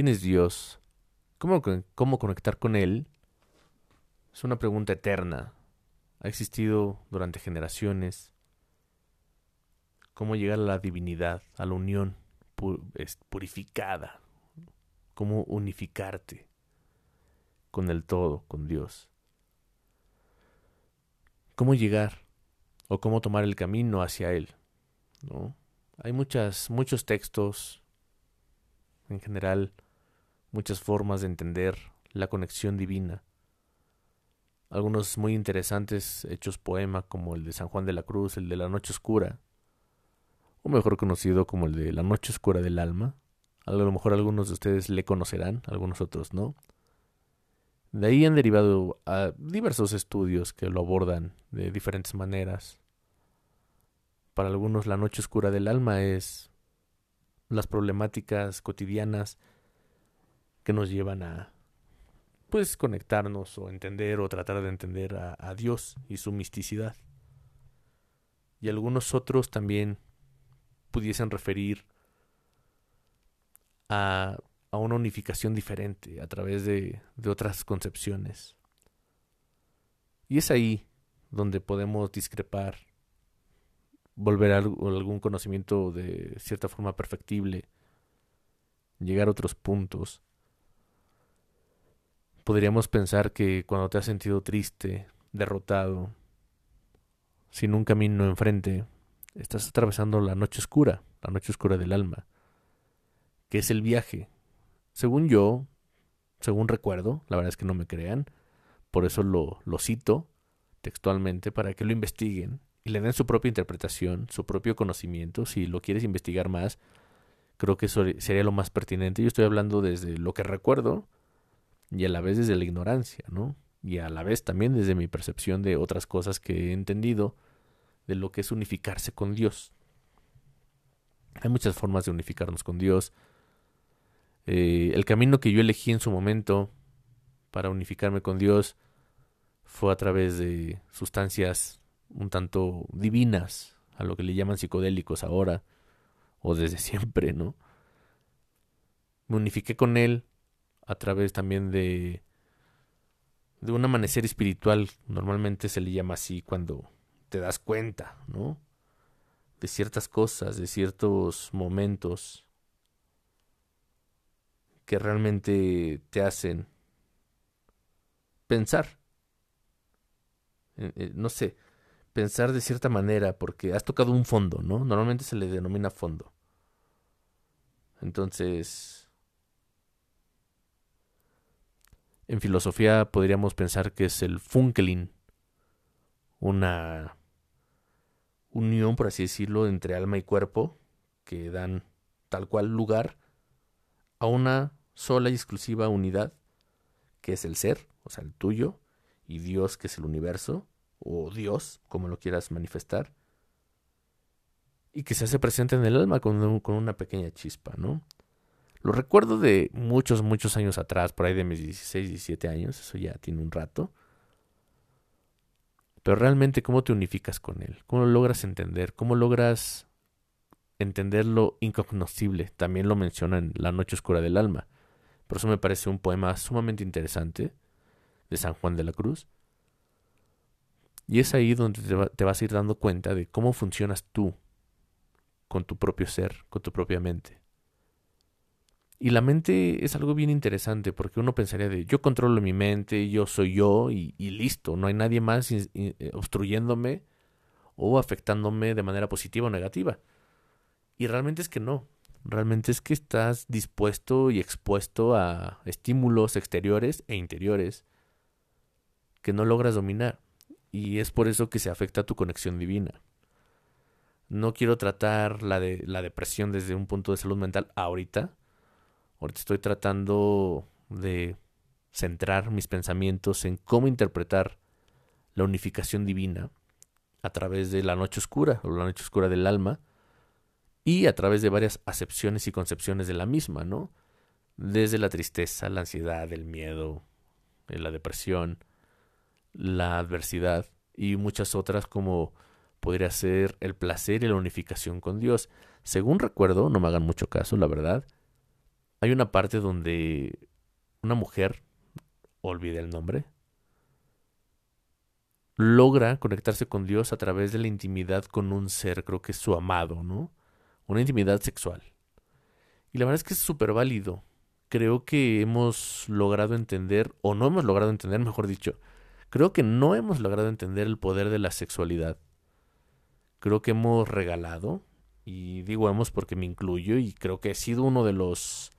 ¿Quién es Dios? ¿Cómo, ¿Cómo conectar con Él? Es una pregunta eterna. Ha existido durante generaciones. ¿Cómo llegar a la divinidad, a la unión purificada? ¿Cómo unificarte con el todo, con Dios? ¿Cómo llegar o cómo tomar el camino hacia Él? ¿no? Hay muchas, muchos textos, en general, muchas formas de entender la conexión divina. Algunos muy interesantes, hechos poema, como el de San Juan de la Cruz, el de la Noche Oscura, o mejor conocido como el de la Noche Oscura del Alma. A lo mejor algunos de ustedes le conocerán, algunos otros no. De ahí han derivado a diversos estudios que lo abordan de diferentes maneras. Para algunos la noche oscura del alma es las problemáticas cotidianas que nos llevan a pues conectarnos o entender o tratar de entender a, Dios y su misticidad. Y algunos otros también pudiesen referir a, a una unificación diferente a través de, de otras concepciones. Y es ahí donde podemos discrepar volver a algún conocimiento de cierta forma perfectible, llegar a otros puntos. Podríamos pensar que cuando te has sentido triste, derrotado, sin un camino enfrente, estás atravesando la noche oscura, la noche oscura del alma, que es el viaje. Según yo, según recuerdo, la verdad es que no me crean, por eso lo, cito textualmente para que lo investiguen y le den su propia interpretación, su propio conocimiento. Si lo quieres investigar más, creo que eso sería lo más pertinente. Yo estoy hablando desde lo que recuerdo y a la vez desde la ignorancia, ¿no? Y a la vez también desde mi percepción de otras cosas que he entendido de lo que es unificarse con Dios. Hay muchas formas de unificarnos con Dios. Eh, el camino que yo elegí en su momento para unificarme con Dios fue a través de sustancias un tanto divinas, a lo que le llaman psicodélicos ahora, o desde siempre, ¿no? Me unifiqué con él a través también de de un amanecer espiritual, normalmente se le llama así cuando te das cuenta, ¿no? De ciertas cosas, de ciertos momentos que realmente te hacen pensar. Eh, eh, no sé, pensar de cierta manera porque has tocado un fondo, ¿no? Normalmente se le denomina fondo. Entonces, en filosofía podríamos pensar que es el funkeling, una unión, por así decirlo, entre alma y cuerpo, que dan tal cual lugar a una sola y exclusiva unidad, que es el ser, o sea, el tuyo, y Dios, que es el universo, o Dios, como lo quieras manifestar, y que se hace presente en el alma con, con una pequeña chispa, ¿no? Lo recuerdo de muchos, muchos años atrás, por ahí de mis 16, 17 años, eso ya tiene un rato. Pero realmente, ¿cómo te unificas con él? ¿Cómo lo logras entender? ¿Cómo logras entender lo incognoscible? También lo menciona en La Noche Oscura del Alma. Por eso me parece un poema sumamente interesante de San Juan de la Cruz y es ahí donde te, vas a ir dando cuenta de cómo funcionas tú con tu propio ser, con tu propia mente. Y la mente es algo bien interesante porque uno pensaría de yo controlo mi mente, yo soy yo y, listo, no hay nadie más eh, obstruyéndome o afectándome de manera positiva o negativa. Y realmente es que no, realmente es que estás dispuesto y expuesto a estímulos exteriores e interiores que no logras dominar y es por eso que se afecta tu conexión divina. No quiero tratar la, de, la depresión desde un punto de salud mental ahorita. Ahorita estoy tratando de centrar mis pensamientos en cómo interpretar la unificación divina a través de la noche oscura o la noche oscura del alma y a través de varias acepciones y concepciones de la misma, ¿no? Desde la tristeza, la ansiedad, el miedo, eh, la depresión, la adversidad y muchas otras como podría ser el placer y la unificación con Dios. Según recuerdo, no me hagan mucho caso, la verdad, hay una parte donde una mujer, olvide el nombre, logra conectarse con Dios a través de la intimidad con un ser, creo que es su amado, ¿no? Una intimidad sexual. Y la verdad es que es súper válido. Creo que hemos logrado entender, o no hemos logrado entender, mejor dicho, creo que no hemos logrado entender el poder de la sexualidad. Creo que hemos regalado, y digo hemos porque me incluyo, y creo que he sido uno de los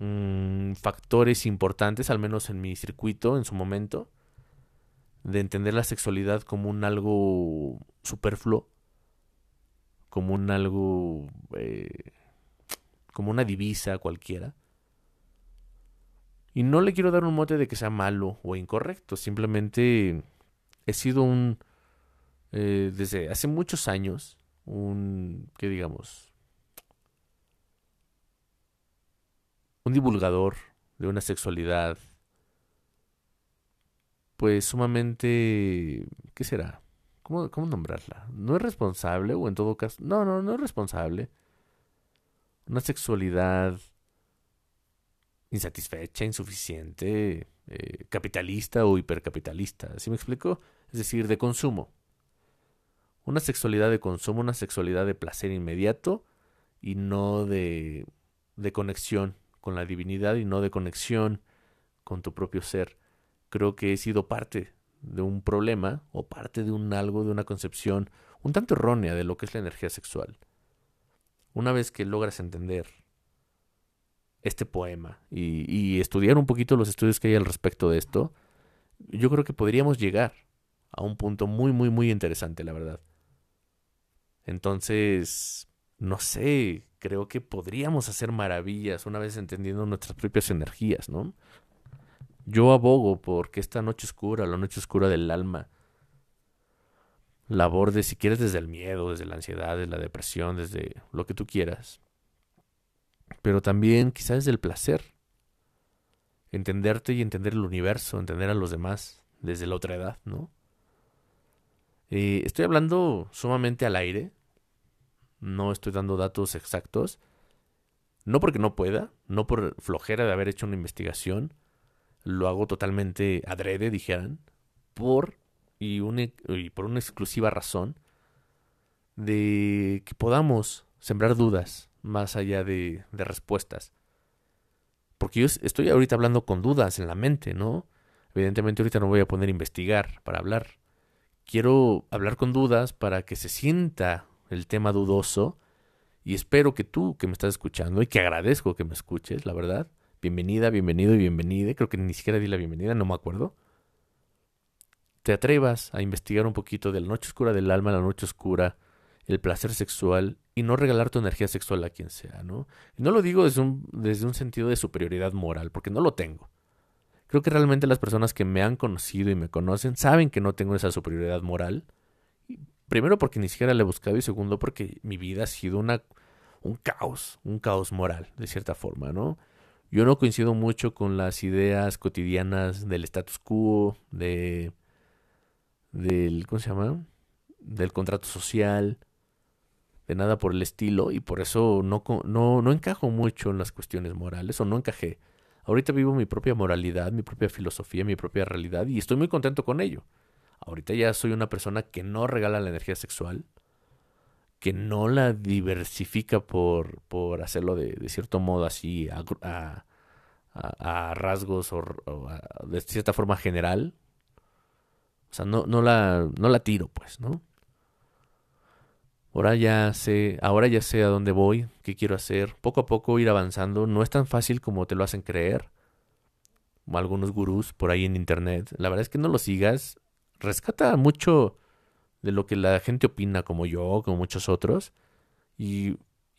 mm, factores importantes, al menos en mi circuito en su momento, de entender la sexualidad como un algo superfluo, como un algo, eh, como una divisa cualquiera. Y no le quiero dar un mote de que sea malo o incorrecto, simplemente he sido un, eh, desde hace muchos años, un, ¿qué digamos? Un divulgador de una sexualidad pues sumamente, ¿qué será? ¿Cómo, ¿Cómo nombrarla? ¿No es responsable o en todo caso? No, no, no es responsable. Una sexualidad insatisfecha, insuficiente, eh, capitalista o hipercapitalista. ¿Sí me explico? Es decir, de consumo. Una sexualidad de consumo, una sexualidad de placer inmediato y no de, de conexión con la divinidad y no de conexión con tu propio ser creo que he sido parte de un problema o parte de un algo, de una concepción un tanto errónea de lo que es la energía sexual. Una vez que logras entender este poema y, estudiar un poquito los estudios que hay al respecto de esto, yo creo que podríamos llegar a un punto muy, muy, muy interesante, la verdad. Entonces, no sé, creo que podríamos hacer maravillas una vez entendiendo nuestras propias energías, ¿no? Yo abogo porque esta noche oscura, la noche oscura del alma, la aborde si quieres desde el miedo, desde la ansiedad, desde la depresión, desde lo que tú quieras. Pero también quizás desde el placer. Entenderte y entender el universo, entender a los demás desde la otra edad, ¿no? Eh, estoy hablando sumamente al aire. No estoy dando datos exactos. No porque no pueda, no por flojera de haber hecho una investigación, lo hago totalmente adrede, dijeran, por y, por una exclusiva razón de que podamos sembrar dudas más allá de, de respuestas. Porque yo estoy ahorita hablando con dudas en la mente, ¿no? Evidentemente ahorita no voy a poner a investigar para hablar. Quiero hablar con dudas para que se sienta el tema dudoso y espero que tú que me estás escuchando y que agradezco que me escuches, la verdad, bienvenida, bienvenido y bienvenida, creo que ni siquiera di la bienvenida, no me acuerdo, te atrevas a investigar un poquito de la noche oscura del alma, la noche oscura, el placer sexual y no regalar tu energía sexual a quien sea, ¿no? No lo digo desde un, desde un sentido de superioridad moral, porque no lo tengo. Creo que realmente las personas que me han conocido y me conocen saben que no tengo esa superioridad moral. Primero porque ni siquiera la he buscado y segundo porque mi vida ha sido una, un caos, un caos moral, de cierta forma, ¿no? Yo no coincido mucho con las ideas cotidianas del status quo, de del ¿cómo se llama? del contrato social, de nada por el estilo y por eso no no no encajo mucho en las cuestiones morales o no encajé. Ahorita vivo mi propia moralidad, mi propia filosofía, mi propia realidad y estoy muy contento con ello. Ahorita ya soy una persona que no regala la energía sexual, que no la diversifica por, por hacerlo de, cierto modo así a, rasgos o, de cierta forma general. O sea, no, no, la, no la tiro, pues, ¿no? Ahora ya sé, ahora ya sé a dónde voy, qué quiero hacer. Poco a poco ir avanzando. No es tan fácil como te lo hacen creer. Algunos gurús por ahí en internet. La verdad es que no lo sigas. Rescata mucho de lo que la gente opina, como yo, como muchos otros, y,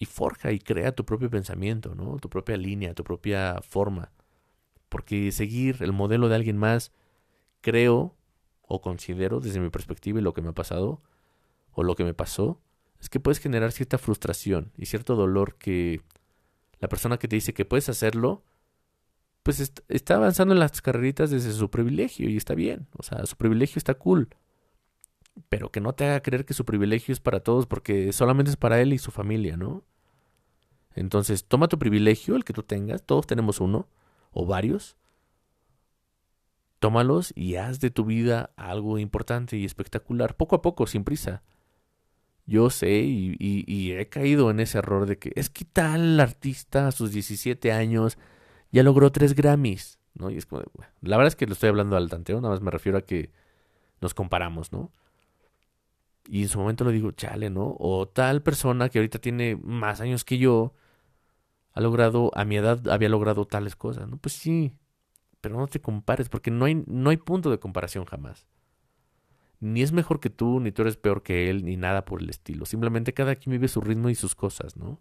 forja y crea tu propio pensamiento, ¿no? Tu propia línea, tu propia forma. Porque seguir el modelo de alguien más, creo o considero desde mi perspectiva y lo que me ha pasado, o lo que me pasó, es que puedes generar cierta frustración y cierto dolor que la persona que te dice que puedes hacerlo, pues está avanzando en las carreritas desde su privilegio y está bien, o sea, su privilegio está cool pero que no te haga creer que su privilegio es para todos porque solamente es para él y su familia, ¿no? Entonces, toma tu privilegio, el que tú tengas, todos tenemos uno o varios. Tómalos y haz de tu vida algo importante y espectacular, poco a poco, sin prisa. Yo sé y, he caído en ese error de que es que tal artista a sus 17 años ya logró tres Grammys, ¿no? Y es como, la verdad es que lo estoy hablando al tanteo, nada más me refiero a que nos comparamos, ¿no? Y en su momento lo digo, chale, ¿no? O tal persona que ahorita tiene más años que yo, ha logrado, a mi edad había logrado tales cosas, ¿no? Pues sí, pero no te compares, porque no hay, no hay punto de comparación jamás. Ni es mejor que tú, ni tú eres peor que él, ni nada por el estilo. Simplemente cada quien vive su ritmo y sus cosas, ¿no?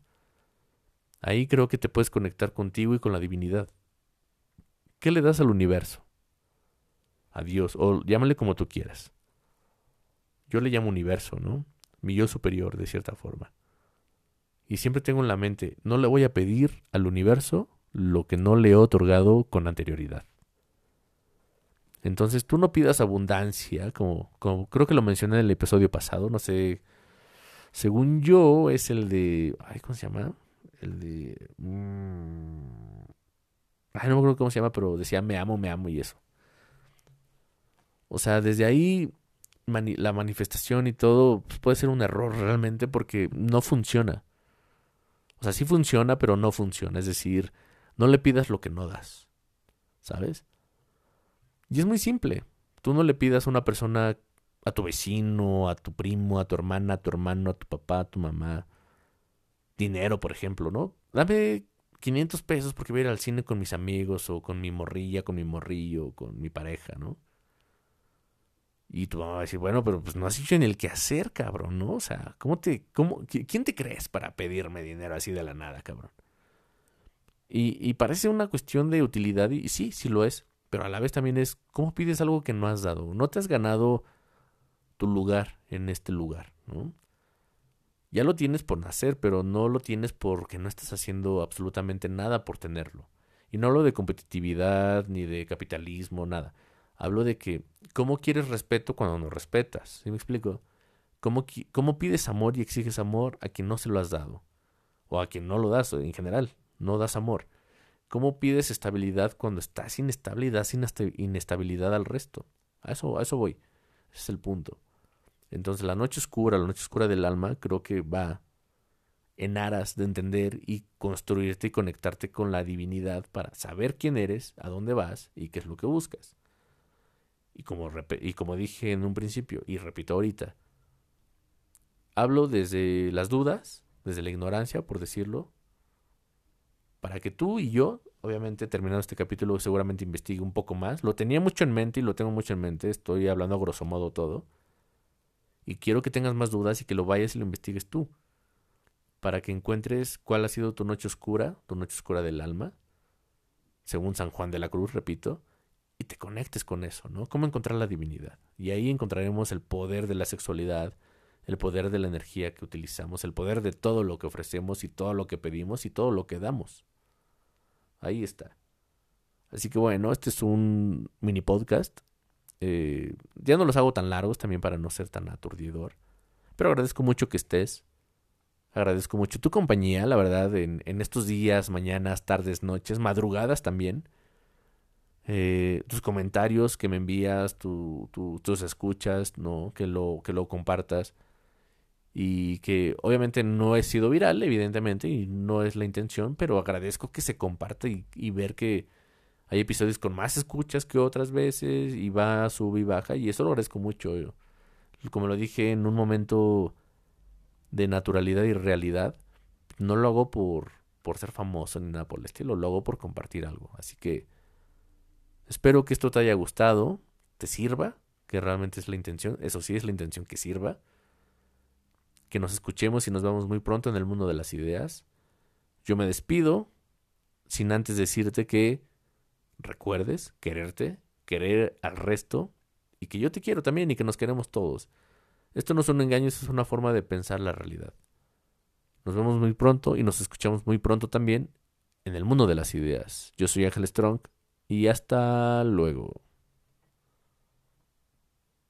Ahí creo que te puedes conectar contigo y con la divinidad. ¿Qué le das al universo? A Dios, o llámale como tú quieras. Yo le llamo universo, ¿no? Mi yo superior, de cierta forma. Y siempre tengo en la mente, no le voy a pedir al universo lo que no le he otorgado con anterioridad. Entonces tú no pidas abundancia, como, como creo que lo mencioné en el episodio pasado, no sé. Según yo, es el de. ¿Cómo se llama? El de. Mm, ay, no me acuerdo cómo se llama, pero decía me amo, me amo y eso. O sea, desde ahí la manifestación y todo pues, puede ser un error realmente porque no funciona. O sea, sí funciona, pero no funciona. Es decir, no le pidas lo que no das. ¿Sabes? Y es muy simple. Tú no le pidas a una persona, a tu vecino, a tu primo, a tu hermana, a tu hermano, a tu papá, a tu mamá, dinero, por ejemplo, ¿no? Dame 500 pesos porque voy a ir al cine con mis amigos o con mi morrilla, con mi morrillo, con mi pareja, ¿no? Y tu mamá va a decir, bueno, pero pues no has hecho en el que hacer, cabrón, ¿no? O sea, ¿cómo te, cómo, ¿quién te crees para pedirme dinero así de la nada, cabrón? Y, y parece una cuestión de utilidad, y sí, sí lo es, pero a la vez también es, ¿cómo pides algo que no has dado? No te has ganado tu lugar en este lugar, ¿no? Ya lo tienes por nacer, pero no lo tienes porque no estás haciendo absolutamente nada por tenerlo. Y no hablo de competitividad, ni de capitalismo, nada Hablo de que, ¿cómo quieres respeto cuando no respetas? ¿Sí me explico? ¿Cómo, ¿Cómo pides amor y exiges amor a quien no se lo has dado? O a quien no lo das, en general, no das amor. ¿Cómo pides estabilidad cuando estás inestable y das inestabilidad al resto? A eso, a eso voy. Ese es el punto. Entonces la noche oscura, la noche oscura del alma, creo que va en aras de entender y construirte y conectarte con la divinidad para saber quién eres, a dónde vas y qué es lo que buscas. Y como, y como dije en un principio, y repito ahorita, hablo desde las dudas, desde la ignorancia, por decirlo, para que tú y yo, obviamente terminando este capítulo, seguramente investigue un poco más. Lo tenía mucho en mente y lo tengo mucho en mente, estoy hablando a grosso modo todo. Y quiero que tengas más dudas y que lo vayas y lo investigues tú. Para que encuentres cuál ha sido tu noche oscura, tu noche oscura del alma, según San Juan de la Cruz, repito, y te conectes con eso, ¿no? ¿Cómo encontrar la divinidad? Y ahí encontraremos el poder de la sexualidad, el poder de la energía que utilizamos, el poder de todo lo que ofrecemos y todo lo que pedimos y todo lo que damos. Ahí está. Así que bueno, este es un mini podcast. Eh, ya no los hago tan largos también para no ser tan aturdidor. Pero agradezco mucho que estés. Agradezco mucho tu compañía, la verdad, en, en estos días, mañanas, tardes, noches, madrugadas también. Eh, tus comentarios que me envías, tus escuchas, ¿no? Que lo, que lo compartas. Y que obviamente no he sido viral, evidentemente, y no es la intención, pero agradezco que se comparta y, ver que hay episodios con más escuchas que otras veces, y va, sube y baja, y eso lo agradezco mucho. Como lo dije en un momento de naturalidad y realidad, no lo hago por, por ser famoso ni nada por el estilo, lo hago por compartir algo. Así que Espero que esto te haya gustado, te sirva, que realmente es la intención, eso sí es la intención que sirva. Que nos escuchemos y nos vemos muy pronto en el mundo de las ideas. Yo me despido sin antes decirte que recuerdes quererte, querer al resto y que yo te quiero también y que nos queremos todos. Esto no es un engaño, es una forma de pensar la realidad. Nos vemos muy pronto y nos escuchamos muy pronto también en el mundo de las ideas. Yo soy Ángel Strong y hasta luego.